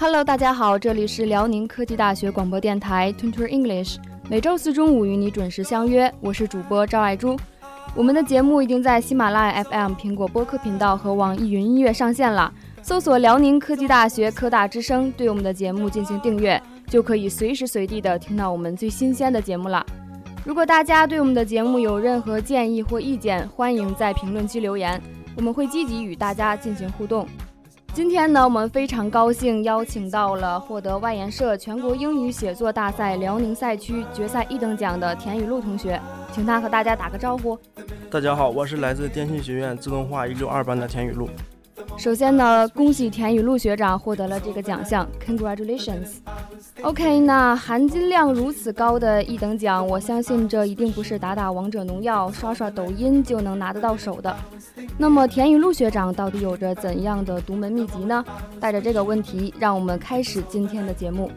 Hello，大家好，这里是辽宁科技大学广播电台 Tutor English，每周四中午与你准时相约，我是主播赵爱珠。我们的节目已经在喜马拉雅 FM、苹果播客频道和网易云音乐上线了，搜索辽宁科技大学科大之声，对我们的节目进行订阅，就可以随时随地的听到我们最新鲜的节目了。如果大家对我们的节目有任何建议或意见，欢迎在评论区留言。我们会积极与大家进行互动。今天呢，我们非常高兴邀请到了获得外研社全国英语写作大赛辽宁赛区决赛一等奖的田雨露同学，请他和大家打个招呼。大家好，我是来自电信学院自动化一六二班的田雨露。首先呢，恭喜田雨露学长获得了这个奖项，Congratulations。OK，那含金量如此高的一等奖，我相信这一定不是打打王者荣耀、刷刷抖音就能拿得到手的。那么田雨露学长到底有着怎样的独门秘籍呢？带着这个问题，让我们开始今天的节目。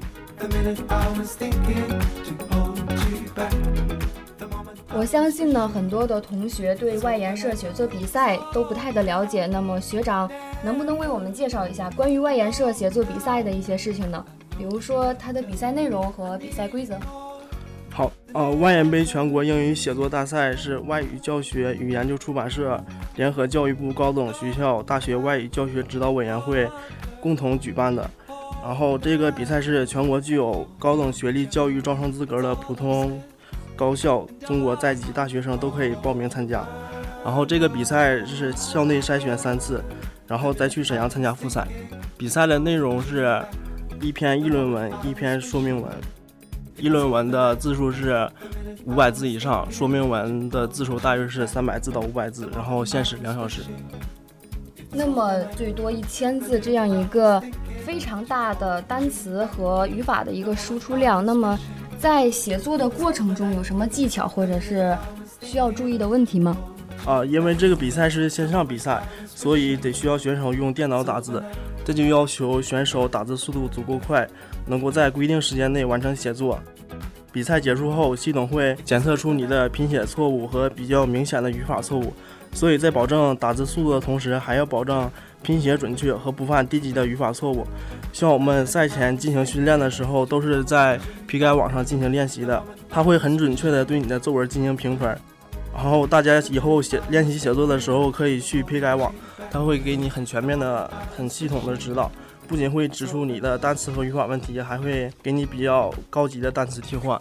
我相信呢，很多的同学对外研社写作比赛都不太的了解。那么学长能不能为我们介绍一下关于外研社写作比赛的一些事情呢？比如说它的比赛内容和比赛规则。好，呃，外研杯全国英语写作大赛是外语教学与研究出版社联合教育部高等学校大学外语教学指导委员会共同举办的。然后这个比赛是全国具有高等学历教育招生资格的普通。高校、中国在籍大学生都可以报名参加，然后这个比赛是校内筛选三次，然后再去沈阳参加复赛。比赛的内容是一篇议论文，一篇说明文。议论文的字数是五百字以上，说明文的字数大约是三百字到五百字，然后限时两小时。那么最多一千字这样一个非常大的单词和语法的一个输出量，那么。在写作的过程中有什么技巧或者是需要注意的问题吗？啊，因为这个比赛是线上比赛，所以得需要选手用电脑打字，这就要求选手打字速度足够快，能够在规定时间内完成写作。比赛结束后，系统会检测出你的拼写错误和比较明显的语法错误，所以在保证打字速度的同时，还要保证拼写准确和不犯低级的语法错误。像我们赛前进行训练的时候，都是在批改网上进行练习的，它会很准确的对你的作文进行评分。然后大家以后写练习写作的时候，可以去批改网，它会给你很全面的、很系统的指导，不仅会指出你的单词和语法问题，还会给你比较高级的单词替换。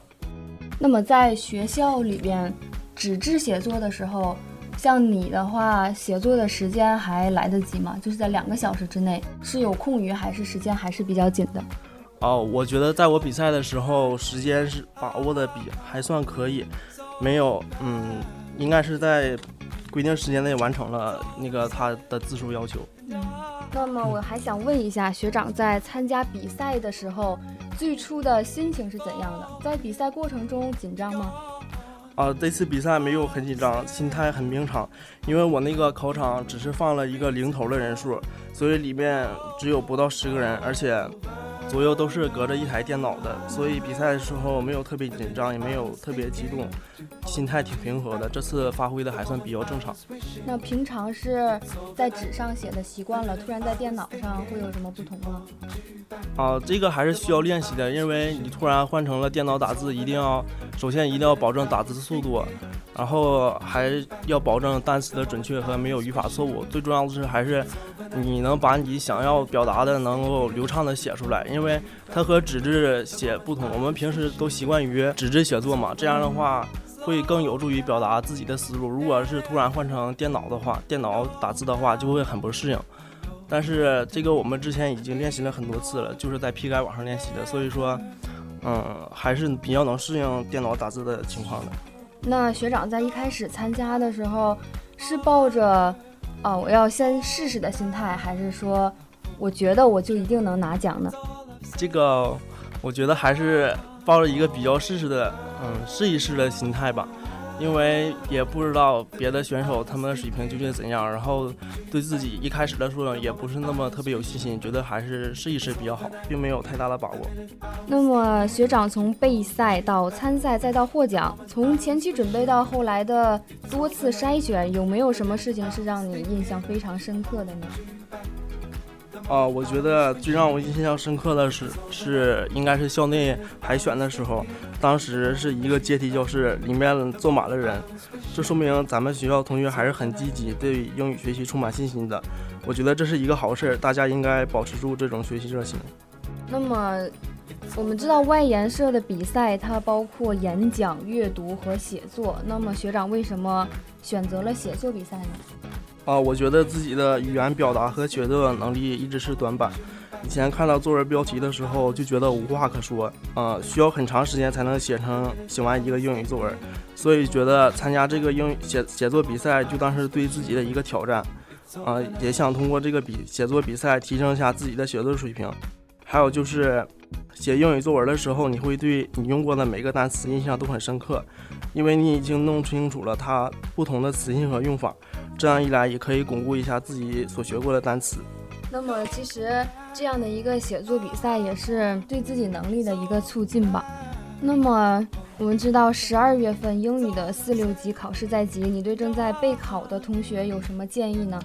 那么在学校里边，纸质写作的时候。像你的话，写作的时间还来得及吗？就是在两个小时之内是有空余，还是时间还是比较紧的？哦，我觉得在我比赛的时候，时间是把握的比还算可以，没有，嗯，应该是在规定时间内完成了那个他的字数要求。嗯，那么我还想问一下学长，在参加比赛的时候，最初的心情是怎样的？在比赛过程中紧张吗？啊，这次比赛没有很紧张，心态很平常，因为我那个考场只是放了一个零头的人数，所以里面只有不到十个人，而且。左右都是隔着一台电脑的，所以比赛的时候没有特别紧张，也没有特别激动，心态挺平和的。这次发挥的还算比较正常。那平常是在纸上写的习惯了，突然在电脑上会有什么不同吗？啊，这个还是需要练习的，因为你突然换成了电脑打字，一定要首先一定要保证打字速度。然后还要保证单词的准确和没有语法错误。最重要的是，还是你能把你想要表达的能够流畅的写出来，因为它和纸质写不同。我们平时都习惯于纸质写作嘛，这样的话会更有助于表达自己的思路。如果是突然换成电脑的话，电脑打字的话就会很不适应。但是这个我们之前已经练习了很多次了，就是在批改网上练习的，所以说，嗯，还是比较能适应电脑打字的情况的。那学长在一开始参加的时候，是抱着，哦，我要先试试的心态，还是说，我觉得我就一定能拿奖呢？这个，我觉得还是抱着一个比较试试的，嗯，试一试的心态吧。因为也不知道别的选手他们的水平究竟怎样，然后对自己一开始的时候也不是那么特别有信心，觉得还是试一试比较好，并没有太大的把握。那么学长从备赛到参赛再到获奖，从前期准备到后来的多次筛选，有没有什么事情是让你印象非常深刻的呢？啊，我觉得最让我印象深刻的是，是应该是校内海选的时候，当时是一个阶梯教室，里面坐满了人，这说明咱们学校同学还是很积极，对英语学习充满信心的。我觉得这是一个好事，大家应该保持住这种学习热情。那么，我们知道外研社的比赛它包括演讲、阅读和写作，那么学长为什么选择了写作比赛呢？啊，我觉得自己的语言表达和写作能力一直是短板。以前看到作文标题的时候，就觉得无话可说，呃，需要很长时间才能写成写完一个英语作文，所以觉得参加这个英语写写作比赛就当是对自己的一个挑战，啊，也想通过这个比写作比赛提升一下自己的写作水平。还有就是写英语作文的时候，你会对你用过的每个单词印象都很深刻，因为你已经弄清楚了它不同的词性和用法。这样一来，也可以巩固一下自己所学过的单词。那么，其实这样的一个写作比赛也是对自己能力的一个促进吧。那么，我们知道十二月份英语的四六级考试在即，你对正在备考的同学有什么建议呢？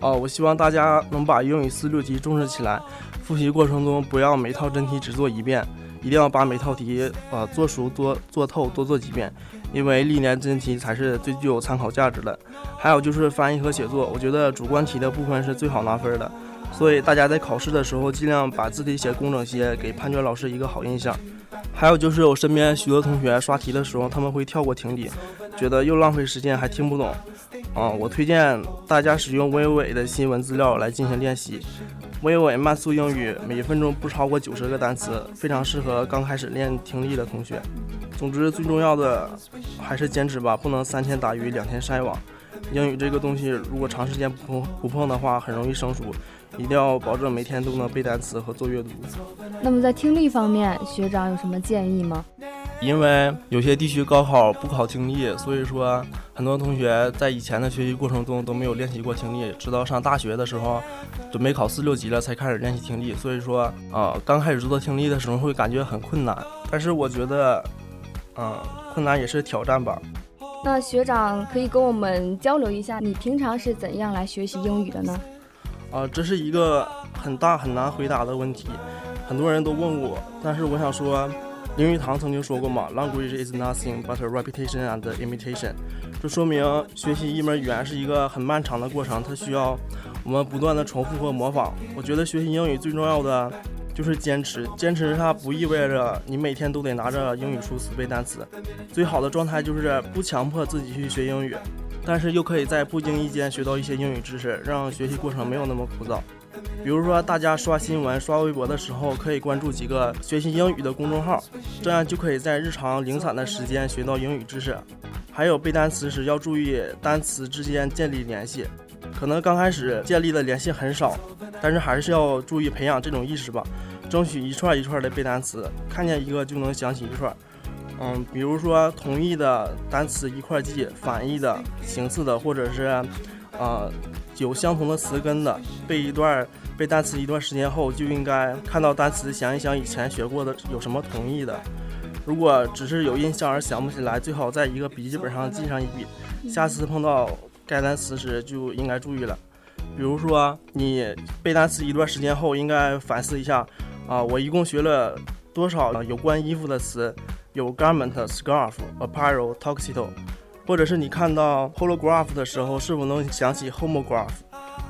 哦，我希望大家能把英语四六级重视起来，复习过程中不要每套真题只做一遍，一定要把每套题呃做熟、多做透，多做几遍。因为历年真题才是最具有参考价值的，还有就是翻译和写作，我觉得主观题的部分是最好拿分的，所以大家在考试的时候尽量把字体写工整些，给判卷老师一个好印象。还有就是我身边许多同学刷题的时候，他们会跳过听力，觉得又浪费时间还听不懂。啊，我推荐大家使用微伟的新闻资料来进行练习。微伟慢速英语每分钟不超过九十个单词，非常适合刚开始练听力的同学。总之，最重要的还是坚持吧，不能三天打鱼两天晒网。英语这个东西，如果长时间不碰不碰的话，很容易生疏。一定要保证每天都能背单词和做阅读。那么在听力方面，学长有什么建议吗？因为有些地区高考不考听力，所以说很多同学在以前的学习过程中都没有练习过听力，直到上大学的时候，准备考四六级了才开始练习听力。所以说，啊，刚开始做听力的时候会感觉很困难，但是我觉得，嗯，困难也是挑战吧。那学长可以跟我们交流一下，你平常是怎样来学习英语的呢？啊，这是一个很大很难回答的问题，很多人都问我，但是我想说。林语堂曾经说过嘛，Language is nothing but a repetition and imitation。这说明学习一门语言是一个很漫长的过程，它需要我们不断的重复和模仿。我觉得学习英语最重要的就是坚持，坚持它不意味着你每天都得拿着英语书死背单词。最好的状态就是不强迫自己去学英语，但是又可以在不经意间学到一些英语知识，让学习过程没有那么枯燥。比如说，大家刷新闻、刷微博的时候，可以关注几个学习英语的公众号，这样就可以在日常零散的时间学到英语知识。还有背单词时要注意单词之间建立联系，可能刚开始建立的联系很少，但是还是要注意培养这种意识吧，争取一串一串的背单词，看见一个就能想起一串。嗯，比如说同义的单词一块记，反义的、形似的，或者是，呃。有相同的词根的，背一段背单词一段时间后，就应该看到单词，想一想以前学过的有什么同义的。如果只是有印象而想不起来，最好在一个笔记本上记上一笔，下次碰到该单词时就应该注意了。比如说，你背单词一段时间后，应该反思一下，啊，我一共学了多少有关衣服的词？有 garment、scarf、apparel、tuxedo。或者是你看到 holograph 的时候，是否能想起 homograph，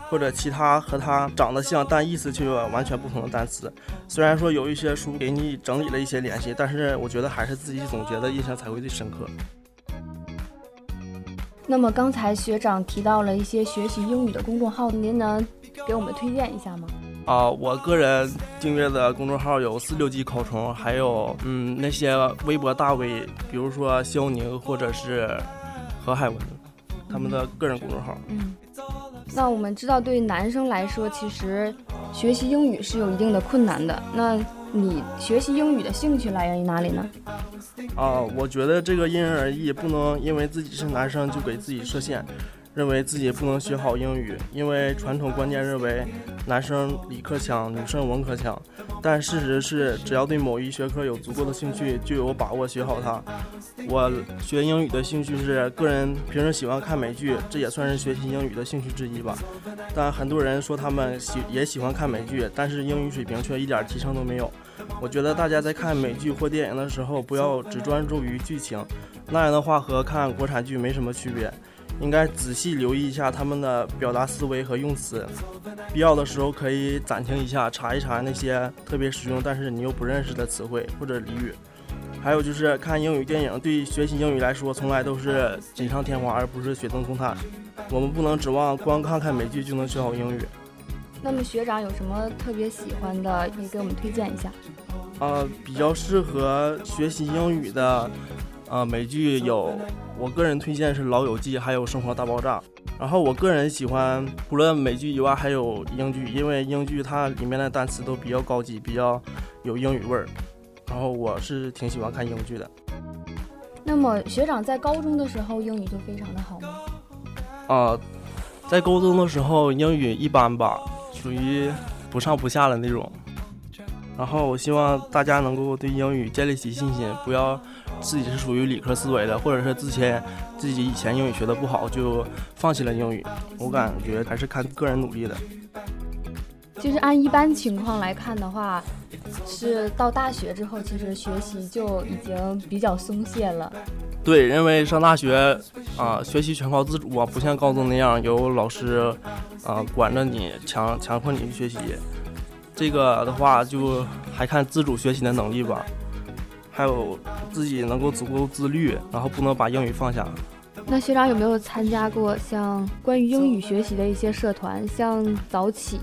或者其他和它长得像但意思却完全不同的单词？虽然说有一些书给你整理了一些联系，但是我觉得还是自己总结的印象才会最深刻。那么刚才学长提到了一些学习英语的公众号，您能给我们推荐一下吗？啊，我个人订阅的公众号有四六级考虫，还有嗯那些微博大 V，比如说肖宁或者是。何海文，他们的个人公众号。嗯，那我们知道，对于男生来说，其实学习英语是有一定的困难的。那你学习英语的兴趣来源于哪里呢？啊，我觉得这个因人而异，不能因为自己是男生就给自己设限。认为自己不能学好英语，因为传统观念认为男生理科强，女生文科强。但事实是，只要对某一学科有足够的兴趣，就有把握学好它。我学英语的兴趣是个人平时喜欢看美剧，这也算是学习英语的兴趣之一吧。但很多人说他们喜也喜欢看美剧，但是英语水平却一点提升都没有。我觉得大家在看美剧或电影的时候，不要只专注于剧情，那样的话和看国产剧没什么区别。应该仔细留意一下他们的表达思维和用词，必要的时候可以暂停一下，查一查那些特别实用但是你又不认识的词汇或者俚语。还有就是看英语电影，对学习英语来说从来都是锦上添花，而不是雪中送炭。我们不能指望光看看美剧就能学好英语。那么学长有什么特别喜欢的，可以给我们推荐一下？呃，比较适合学习英语的。呃，美剧有，我个人推荐是《老友记》，还有《生活大爆炸》。然后我个人喜欢除了美剧以外，还有英剧，因为英剧它里面的单词都比较高级，比较有英语味儿。然后我是挺喜欢看英剧的。那么学长在高中的时候英语就非常的好吗？啊，在高中的时候英语一般吧，属于不上不下的那种。然后我希望大家能够对英语建立起信心，不要。自己是属于理科思维的，或者是之前自己以前英语学的不好就放弃了英语，我感觉还是看个人努力的。其实按一般情况来看的话，是到大学之后，其实学习就已经比较松懈了。对，因为上大学啊，学习全靠自主啊，不像高中那样有老师啊管着你，强强迫你去学习。这个的话，就还看自主学习的能力吧。还有自己能够足够自律，然后不能把英语放下。那学长有没有参加过像关于英语学习的一些社团，像早起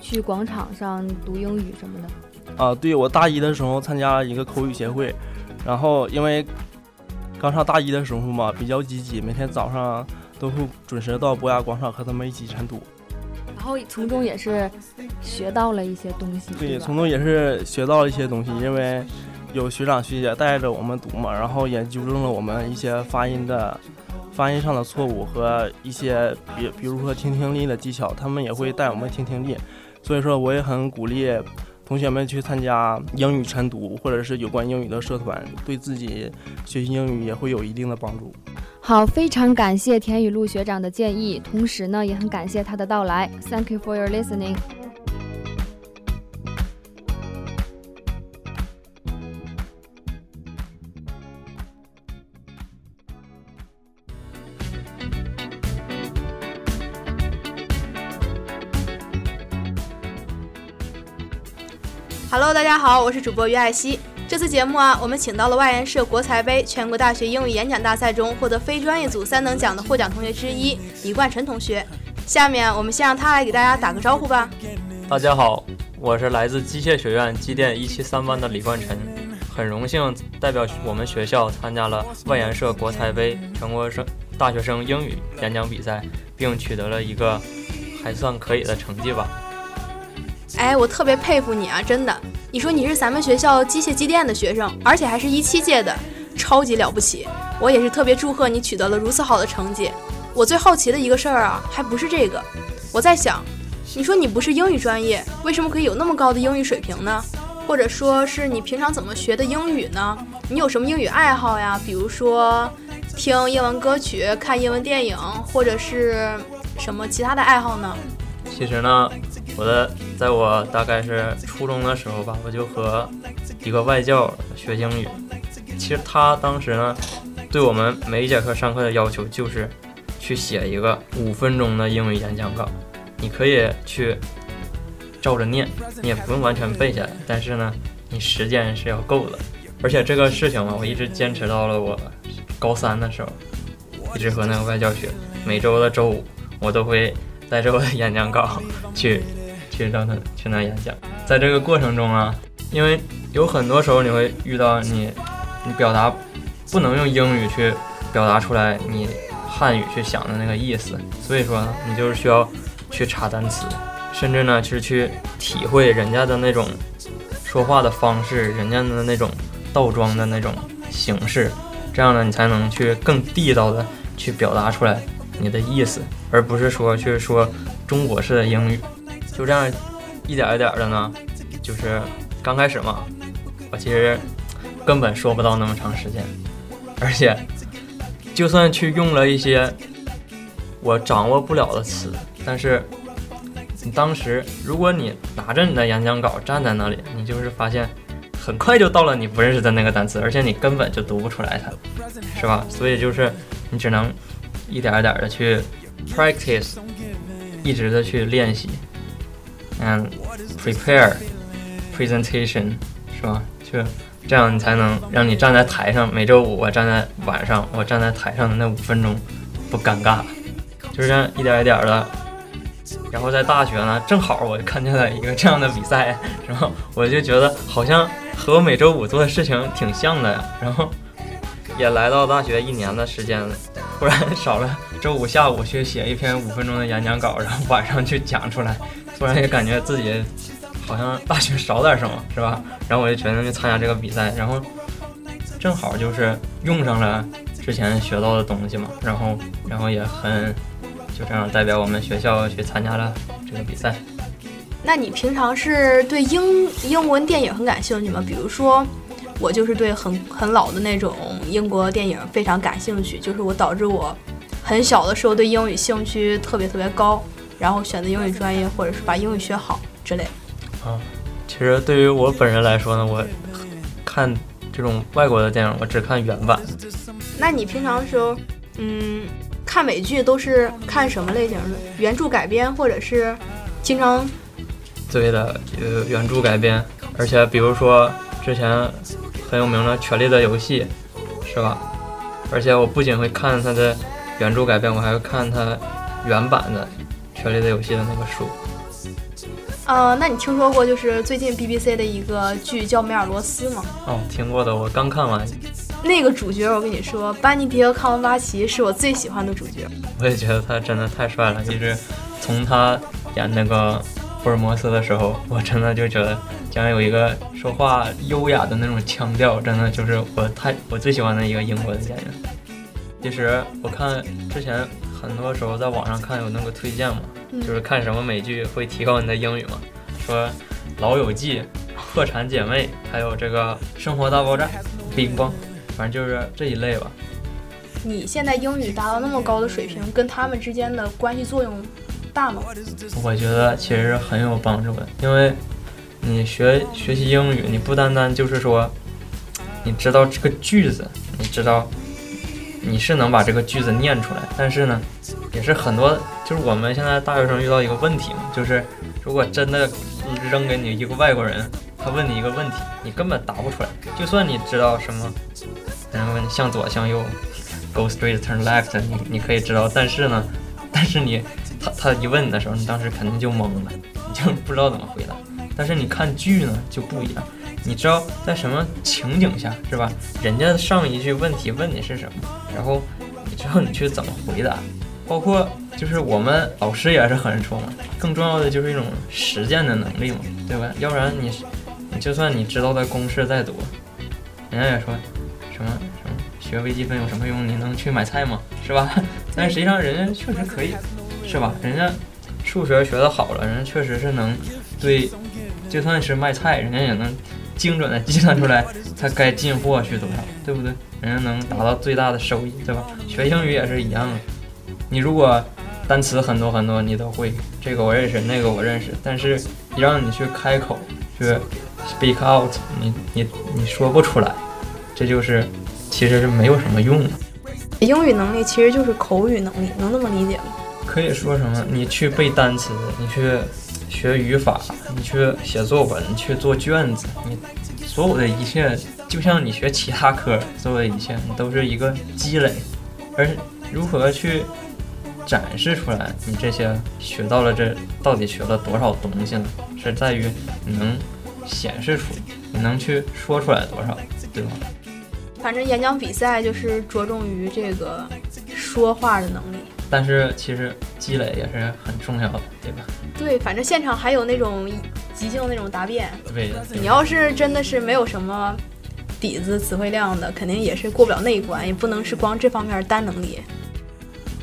去广场上读英语什么的？啊，对我大一的时候参加了一个口语协会，然后因为刚上大一的时候嘛，比较积极，每天早上都会准时到博雅广场和他们一起晨读，然后从中也是学到了一些东西。对，从中也是学到了一些东西，因为。有学长学姐带着我们读嘛，然后也纠正了我们一些发音的发音上的错误和一些比比如说听听力的技巧，他们也会带我们听听力。所以说，我也很鼓励同学们去参加英语晨读或者是有关英语的社团，对自己学习英语也会有一定的帮助。好，非常感谢田雨露学长的建议，同时呢，也很感谢他的到来。Thank you for your listening. Hello，大家好，我是主播于爱希。这次节目啊，我们请到了外研社国才杯全国大学英语演讲大赛中获得非专业组三等奖的获奖同学之一李冠辰同学。下面我们先让他来给大家打个招呼吧。大家好，我是来自机械学院机电一七三班的李冠辰，很荣幸代表我们学校参加了外研社国才杯全国生大学生英语演讲比赛，并取得了一个还算可以的成绩吧。哎，我特别佩服你啊！真的，你说你是咱们学校机械机电的学生，而且还是一七届的，超级了不起。我也是特别祝贺你取得了如此好的成绩。我最好奇的一个事儿啊，还不是这个。我在想，你说你不是英语专业，为什么可以有那么高的英语水平呢？或者说是你平常怎么学的英语呢？你有什么英语爱好呀？比如说听英文歌曲、看英文电影，或者是什么其他的爱好呢？其实呢。我的，在我大概是初中的时候吧，我就和一个外教学英语。其实他当时呢，对我们每一节课上课的要求就是去写一个五分钟的英语演讲稿。你可以去照着念，你也不用完全背下来，但是呢，你时间是要够的。而且这个事情嘛，我一直坚持到了我高三的时候，一直和那个外教学。每周的周五，我都会带着我的演讲稿去。去让他去那演讲，在这个过程中啊，因为有很多时候你会遇到你，你表达不能用英语去表达出来你汉语去想的那个意思，所以说你就是需要去查单词，甚至呢是去体会人家的那种说话的方式，人家的那种倒装的那种形式，这样呢你才能去更地道的去表达出来你的意思，而不是说去说中国式的英语。就这样一点一点的呢，就是刚开始嘛，我其实根本说不到那么长时间，而且就算去用了一些我掌握不了的词，但是你当时如果你拿着你的演讲稿站在那里，你就是发现很快就到了你不认识的那个单词，而且你根本就读不出来它，是吧？所以就是你只能一点一点的去 practice，一直的去练习。And prepare presentation 是吧？就这样，你才能让你站在台上。每周五我站在晚上，我站在台上的那五分钟不尴尬，就是这样一点一点的。然后在大学呢，正好我看见了一个这样的比赛，然后我就觉得好像和我每周五做的事情挺像的呀。然后也来到大学一年的时间了，忽然少了周五下午去写一篇五分钟的演讲稿，然后晚上去讲出来。突然也感觉自己好像大学少点什么，是吧？然后我就决定去参加这个比赛，然后正好就是用上了之前学到的东西嘛，然后然后也很就这样代表我们学校去参加了这个比赛。那你平常是对英英文电影很感兴趣吗？比如说我就是对很很老的那种英国电影非常感兴趣，就是我导致我很小的时候对英语兴趣特别特别高。然后选择英语专业，或者是把英语学好之类。啊，其实对于我本人来说呢，我看这种外国的电影，我只看原版。那你平常的时候，嗯，看美剧都是看什么类型的？原著改编，或者是经常？对的，呃，原著改编。而且比如说之前很有名的《权力的游戏》，是吧？而且我不仅会看它的原著改编，我还会看它原版的。权力的游戏的那个书，呃，那你听说过就是最近 BBC 的一个剧叫《梅尔罗斯》吗？哦，听过的，我刚看完。那个主角，我跟你说，班尼迪和·康文巴奇是我最喜欢的主角。我也觉得他真的太帅了，就是从他演那个福尔摩斯的时候，我真的就觉得，讲有一个说话优雅的那种腔调，真的就是我太我最喜欢的一个英国的演员。其实我看之前。很多时候在网上看有那个推荐嘛，就是看什么美剧会提高你的英语嘛，说《老友记》《破产姐妹》，还有这个《生活大爆炸》《冰棒》，反正就是这一类吧。你现在英语达到那么高的水平，跟他们之间的关系作用大吗？我觉得其实很有帮助的，因为你学学习英语，你不单单就是说你知道这个句子，你知道。你是能把这个句子念出来，但是呢，也是很多，就是我们现在大学生遇到一个问题嘛，就是如果真的扔给你一个外国人，他问你一个问题，你根本答不出来。就算你知道什么，然后问向左向右，go straight turn left，你你可以知道，但是呢，但是你他他一问你的时候，你当时肯定就懵了，你就不知道怎么回答。但是你看剧呢就不一样。你知道在什么情景下是吧？人家上一句问题问你是什么，然后你知道你去怎么回答，包括就是我们老师也是很说嘛，更重要的就是一种实践的能力嘛，对吧？要不然你你就算你知道的公式再多，人家也说什么什么学微积分有什么用？你能去买菜吗？是吧？但实际上人家确实可以，是吧？人家数学学得好了，人家确实是能对，就算是卖菜，人家也能。精准的计算出来，他该进货需多少，对不对？人家能达到最大的收益，对吧？学英语也是一样的。你如果单词很多很多，你都会，这个我认识，那个我认识，但是一让你去开口，去 speak out，你你你说不出来，这就是其实是没有什么用的。英语能力其实就是口语能力，能那么理解吗？可以说什么？你去背单词，你去。学语法，你去写作文，去做卷子，你所有的一切，就像你学其他科，所有的一切，你都是一个积累。而如何去展示出来，你这些学到了这到底学了多少东西呢？是在于你能显示出，你能去说出来多少，对吧？反正演讲比赛就是着重于这个说话的能力。但是其实积累也是很重要的，对吧？对，反正现场还有那种即兴那种答辩。对，你要是真的是没有什么底子、词汇量的，肯定也是过不了那一关，也不能是光这方面单能力。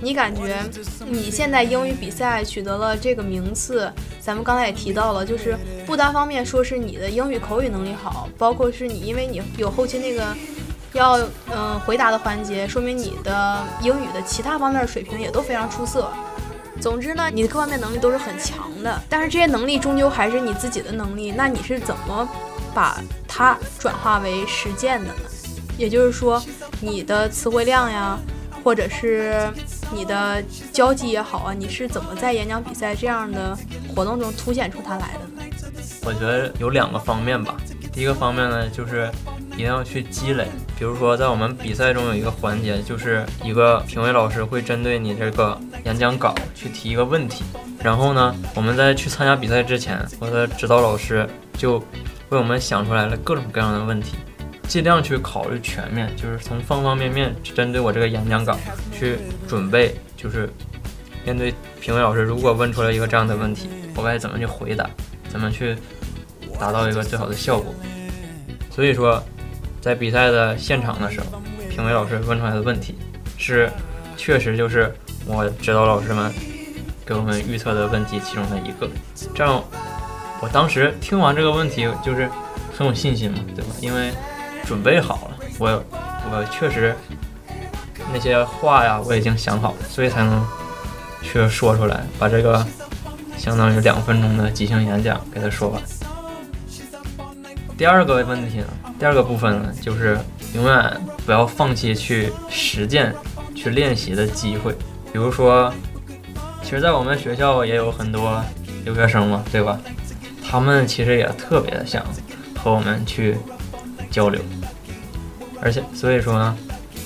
你感觉你现在英语比赛取得了这个名次，咱们刚才也提到了，就是不单方面说是你的英语口语能力好，包括是你因为你有后期那个要嗯回答的环节，说明你的英语的其他方面的水平也都非常出色。总之呢，你的各方面能力都是很强的，但是这些能力终究还是你自己的能力，那你是怎么把它转化为实践的呢？也就是说，你的词汇量呀，或者是你的交际也好啊，你是怎么在演讲比赛这样的活动中凸显出它来的呢？我觉得有两个方面吧。第一个方面呢，就是一定要去积累。比如说，在我们比赛中有一个环节，就是一个评委老师会针对你这个演讲稿去提一个问题。然后呢，我们在去参加比赛之前，我的指导老师就为我们想出来了各种各样的问题，尽量去考虑全面，就是从方方面面针对我这个演讲稿去准备，就是面对评委老师如果问出来一个这样的问题，我该怎么去回答，怎么去达到一个最好的效果。所以说，在比赛的现场的时候，评委老师问出来的问题是，确实就是我指导老师们给我们预测的问题其中的一个。这样，我当时听完这个问题就是很有信心嘛，对吧？因为准备好了，我我确实那些话呀我已经想好了，所以才能去说出来，把这个相当于两分钟的即兴演讲给他说完。第二个问题呢，第二个部分呢，就是永远不要放弃去实践、去练习的机会。比如说，其实，在我们学校也有很多留学生嘛，对吧？他们其实也特别的想和我们去交流，而且，所以说呢，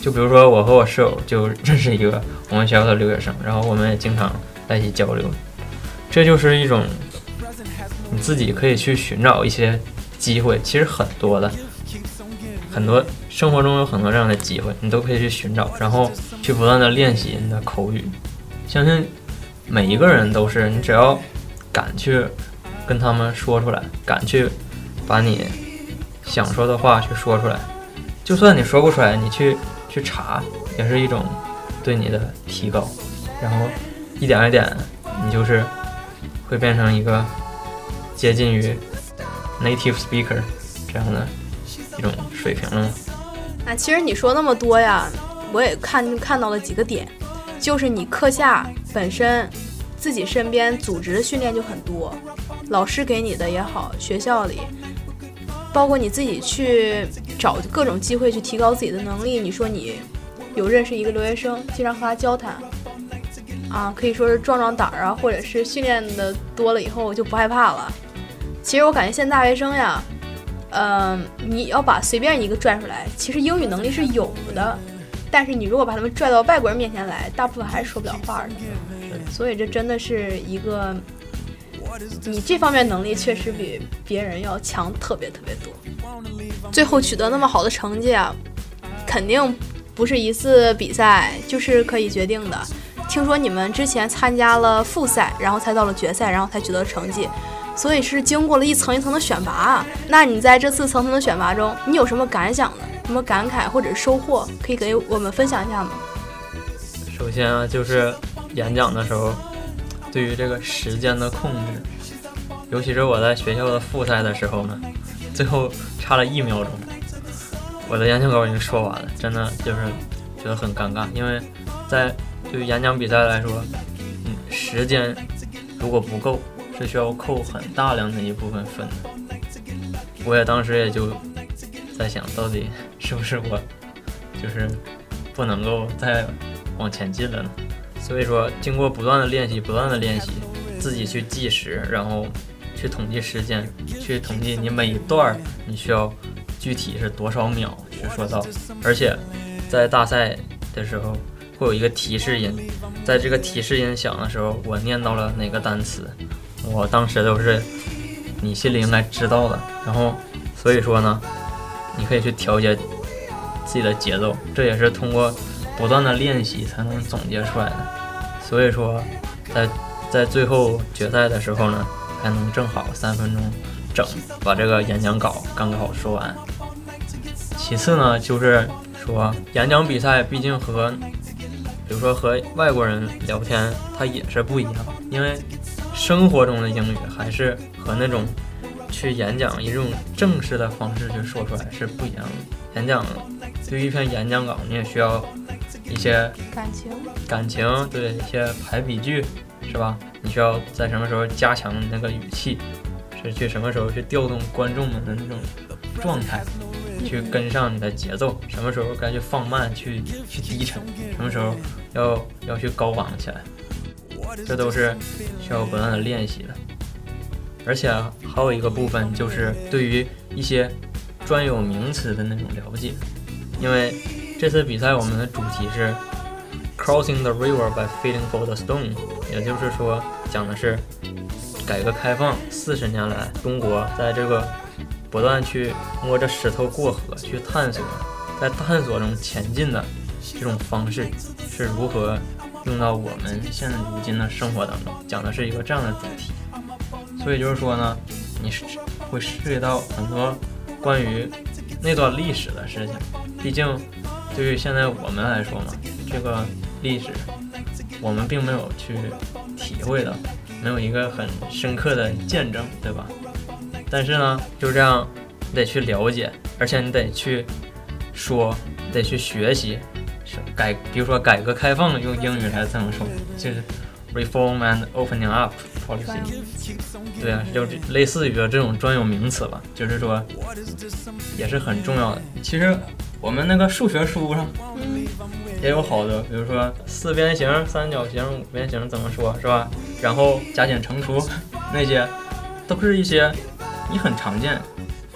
就比如说我和我室友就认识一个我们学校的留学生，然后我们也经常在一起交流。这就是一种你自己可以去寻找一些。机会其实很多的，很多生活中有很多这样的机会，你都可以去寻找，然后去不断的练习你的口语。相信每一个人都是，你只要敢去跟他们说出来，敢去把你想说的话去说出来，就算你说不出来，你去去查也是一种对你的提高。然后一点一点，你就是会变成一个接近于。native speaker 这样的一种水平了吗？啊，其实你说那么多呀，我也看看到了几个点，就是你课下本身自己身边组织的训练就很多，老师给你的也好，学校里，包括你自己去找各种机会去提高自己的能力。你说你有认识一个留学生，经常和他交谈，啊，可以说是壮壮胆儿啊，或者是训练的多了以后就不害怕了。其实我感觉现在大学生呀，嗯，你要把随便一个拽出来，其实英语能力是有的，但是你如果把他们拽到外国人面前来，大部分还是说不了话的。所以这真的是一个，你这方面能力确实比别人要强特别特别多。最后取得那么好的成绩啊，肯定不是一次比赛就是可以决定的。听说你们之前参加了复赛，然后才到了决赛，然后才取得成绩。所以是经过了一层一层的选拔啊。那你在这次层层的选拔中，你有什么感想呢？什么感慨或者收获，可以给我们分享一下吗？首先啊，就是演讲的时候，对于这个时间的控制，尤其是我在学校的复赛的时候呢，最后差了一秒钟，我的演讲稿已经说完了，真的就是觉得很尴尬，因为在对于演讲比赛来说，嗯，时间如果不够。是需要扣很大量的一部分分的，我也当时也就在想到底是不是我就是不能够再往前进了呢？所以说，经过不断的练习，不断的练习，自己去计时，然后去统计时间，去统计你每一段你需要具体是多少秒去说到，而且在大赛的时候会有一个提示音，在这个提示音响的时候，我念到了哪个单词。我当时都是你心里应该知道的，然后所以说呢，你可以去调节自己的节奏，这也是通过不断的练习才能总结出来的。所以说，在在最后决赛的时候呢，还能正好三分钟整把这个演讲稿刚刚好说完。其次呢，就是说演讲比赛毕竟和比如说和外国人聊天，它也是不一样，因为生活中的英语还是和那种去演讲以这种正式的方式去说出来是不一样的。演讲对于一篇演讲稿，你也需要一些感情，感情，对一些排比句，是吧？你需要在什么时候加强那个语气，是去什么时候去调动观众们的那种状态，去跟上你的节奏，什么时候该去放慢，去去低沉，什么时候要要去高昂起来，这都是需要不断的练习的。而且还有一个部分就是对于一些专有名词的那种了解，因为这次比赛我们的主题是 Crossing the river by feeling for the stone，也就是说讲的是改革开放四十年来中国在这个不断去摸着石头过河，去探索，在探索中前进的这种方式是如何用到我们现在如今的生活当中，讲的是一个这样的主题。所以就是说呢，你是会涉及到很多关于那段历史的事情。毕竟，对于现在我们来说嘛，这个历史我们并没有去体会到，没有一个很深刻的见证，对吧？但是呢，就这样，你得去了解，而且你得去说，你得去学习，改，比如说改革开放用英语来怎么说，就是 reform and opening up policy。对啊，就类似于这种专有名词吧，就是说也是很重要的。其实我们那个数学书上也有好多，比如说四边形、三角形、五边形怎么说，是吧？然后加减乘除那些，都是一些你很常见，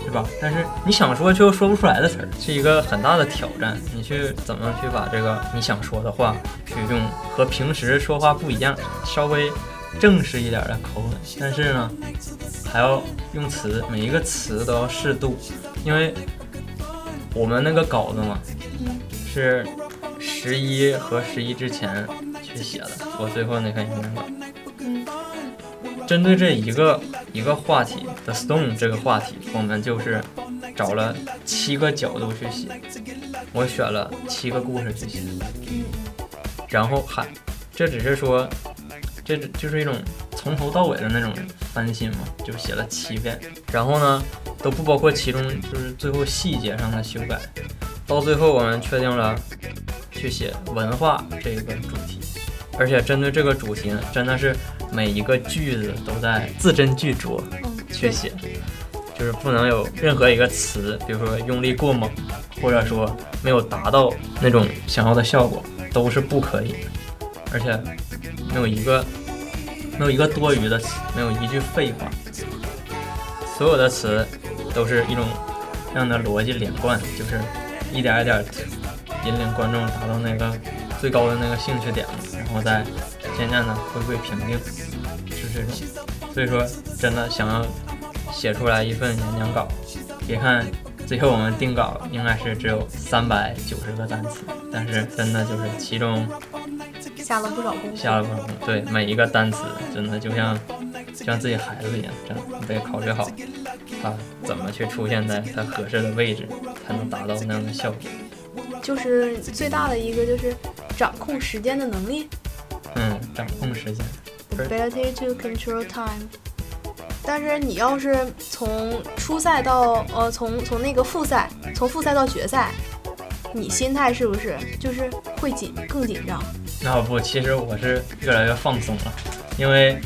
对吧？但是你想说却又说不出来的词儿，是一个很大的挑战。你去怎么去把这个你想说的话，去用和平时说话不一样，稍微。正式一点的口吻，但是呢，还要用词，每一个词都要适度，因为我们那个稿子嘛，是十一和十一之前去写的，我最后那篇演讲稿。针对这一个一个话题，the stone 这个话题，我们就是找了七个角度去写，我选了七个故事去写，然后还，这只是说。这就是一种从头到尾的那种翻新嘛，就写了七遍，然后呢都不包括其中就是最后细节上的修改，到最后我们确定了去写文化这个主题，而且针对这个主题呢，真的是每一个句子都在字斟句酌去写，就是不能有任何一个词，比如说用力过猛，或者说没有达到那种想要的效果，都是不可以。的，而且。没有一个，没有一个多余的词，没有一句废话，所有的词都是一种这样的逻辑连贯，就是一点一点引领观众达到那个最高的那个兴趣点，然后再渐渐的回归平静，是这种。所以说，真的想要写出来一份演讲稿，别看最后我们定稿应该是只有三百九十个单词，但是真的就是其中。下了不少功夫，下了不少功夫。对每一个单词，真的就像就像自己孩子一样，真的你得考虑好，它怎么去出现在它合适的位置，才能达到那样的效果。就是最大的一个就是掌控时间的能力。嗯，掌控时间。Ability to control time。但是你要是从初赛到呃从从那个复赛，从复赛到决赛，你心态是不是就是会紧更紧张？那不，其实我是越来越放松了，因为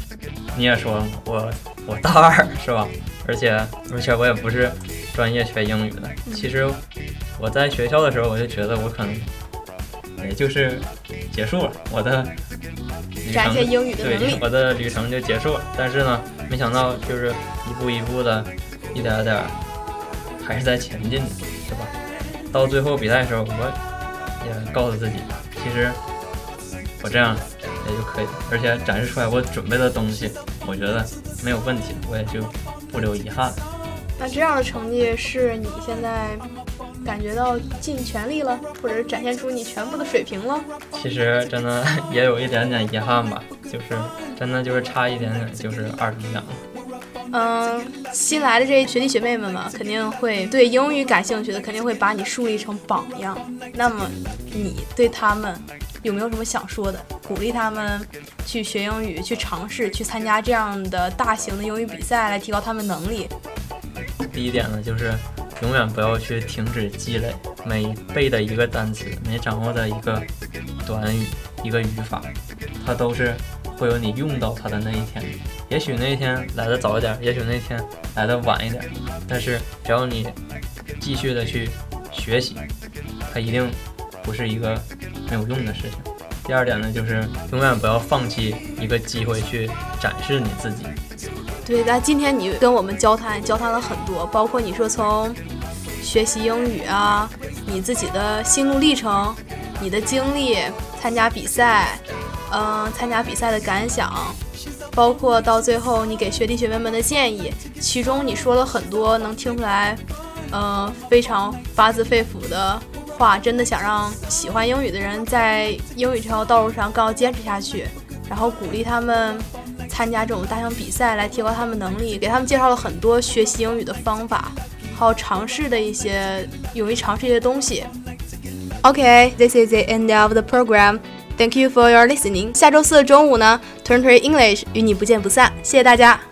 你也说了，我我大二是吧？而且而且我也不是专业学英语的。其实我在学校的时候，我就觉得我可能也就是结束了我的旅程，对，我的旅程就结束了。但是呢，没想到就是一步一步的，一点点还是在前进，是吧？到最后比赛的时候，我也告诉自己，其实。我这样也就可以了，而且展示出来我准备的东西，我觉得没有问题，我也就不留遗憾。那这样的成绩是你现在感觉到尽全力了，或者是展现出你全部的水平了？其实真的也有一点点遗憾吧，就是真的就是差一点点，就是二等奖了。嗯，新来的这些学弟学妹们嘛，肯定会对英语感兴趣的，肯定会把你树立成榜样。那么你对他们？有没有什么想说的？鼓励他们去学英语，去尝试去参加这样的大型的英语比赛，来提高他们能力。第一点呢，就是永远不要去停止积累，每背的一个单词，每掌握的一个短语、一个语法，它都是会有你用到它的那一天。也许那一天来的早一点，也许那天来的晚一点，但是只要你继续的去学习，它一定不是一个没有用的事情。第二点呢，就是永远不要放弃一个机会去展示你自己。对，那今天你跟我们交谈，交谈了很多，包括你说从学习英语啊，你自己的心路历程，你的经历，参加比赛，嗯，参加比赛的感想，包括到最后你给学弟学妹们的建议，其中你说了很多能听出来，嗯，非常发自肺腑的话，真的想让喜欢英语的人在英语这条道路上更要坚持下去，然后鼓励他们。参加这种大型比赛来提高他们能力，给他们介绍了很多学习英语的方法，还有尝试的一些勇于尝试一些东西。Okay, this is the end of the program. Thank you for your listening. 下周四的中午呢 t u r n t r y English 与你不见不散。谢谢大家。